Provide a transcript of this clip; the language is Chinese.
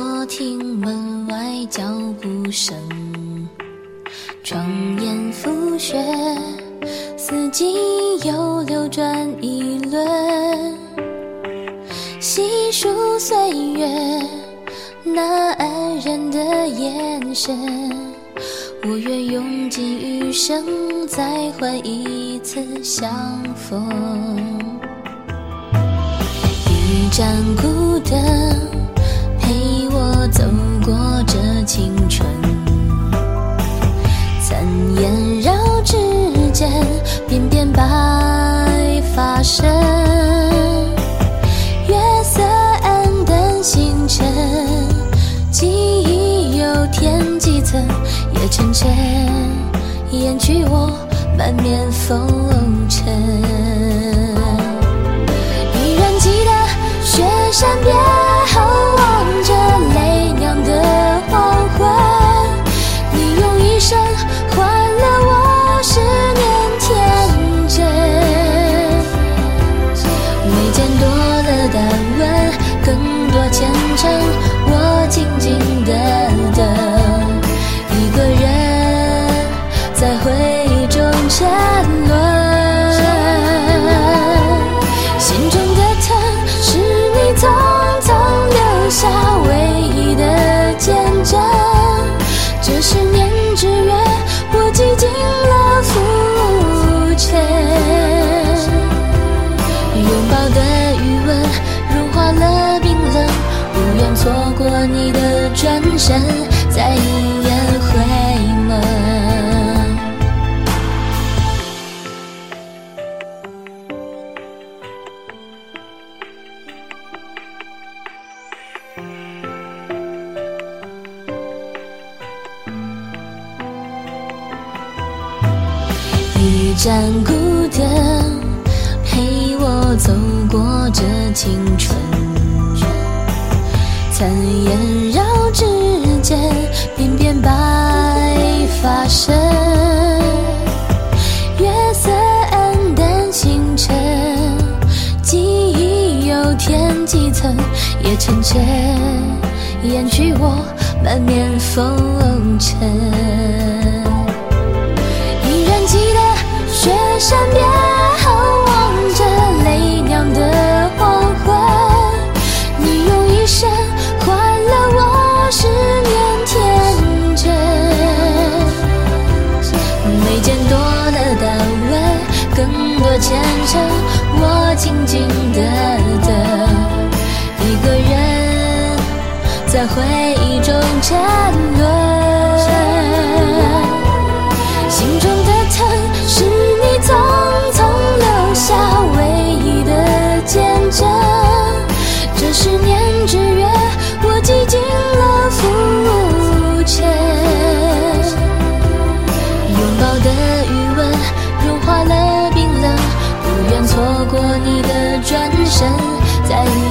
我，听门外脚步声，窗沿覆雪，四季又流转一轮，细数岁月那安然的眼神，我愿用尽余生再换一次相逢。一盏孤灯尖，片片白发深。月色暗淡星辰，记忆又添几层，也沉沉掩去我满面风尘。依然记得雪山边拥抱的余温融化了冰冷不愿错过你的转身再一眼回眸。一盏孤灯这青春。残烟绕指尖，片片白发生。月色暗淡星辰，记忆又添几层，也沉沉掩去我满面风尘。依然记得雪山边。在。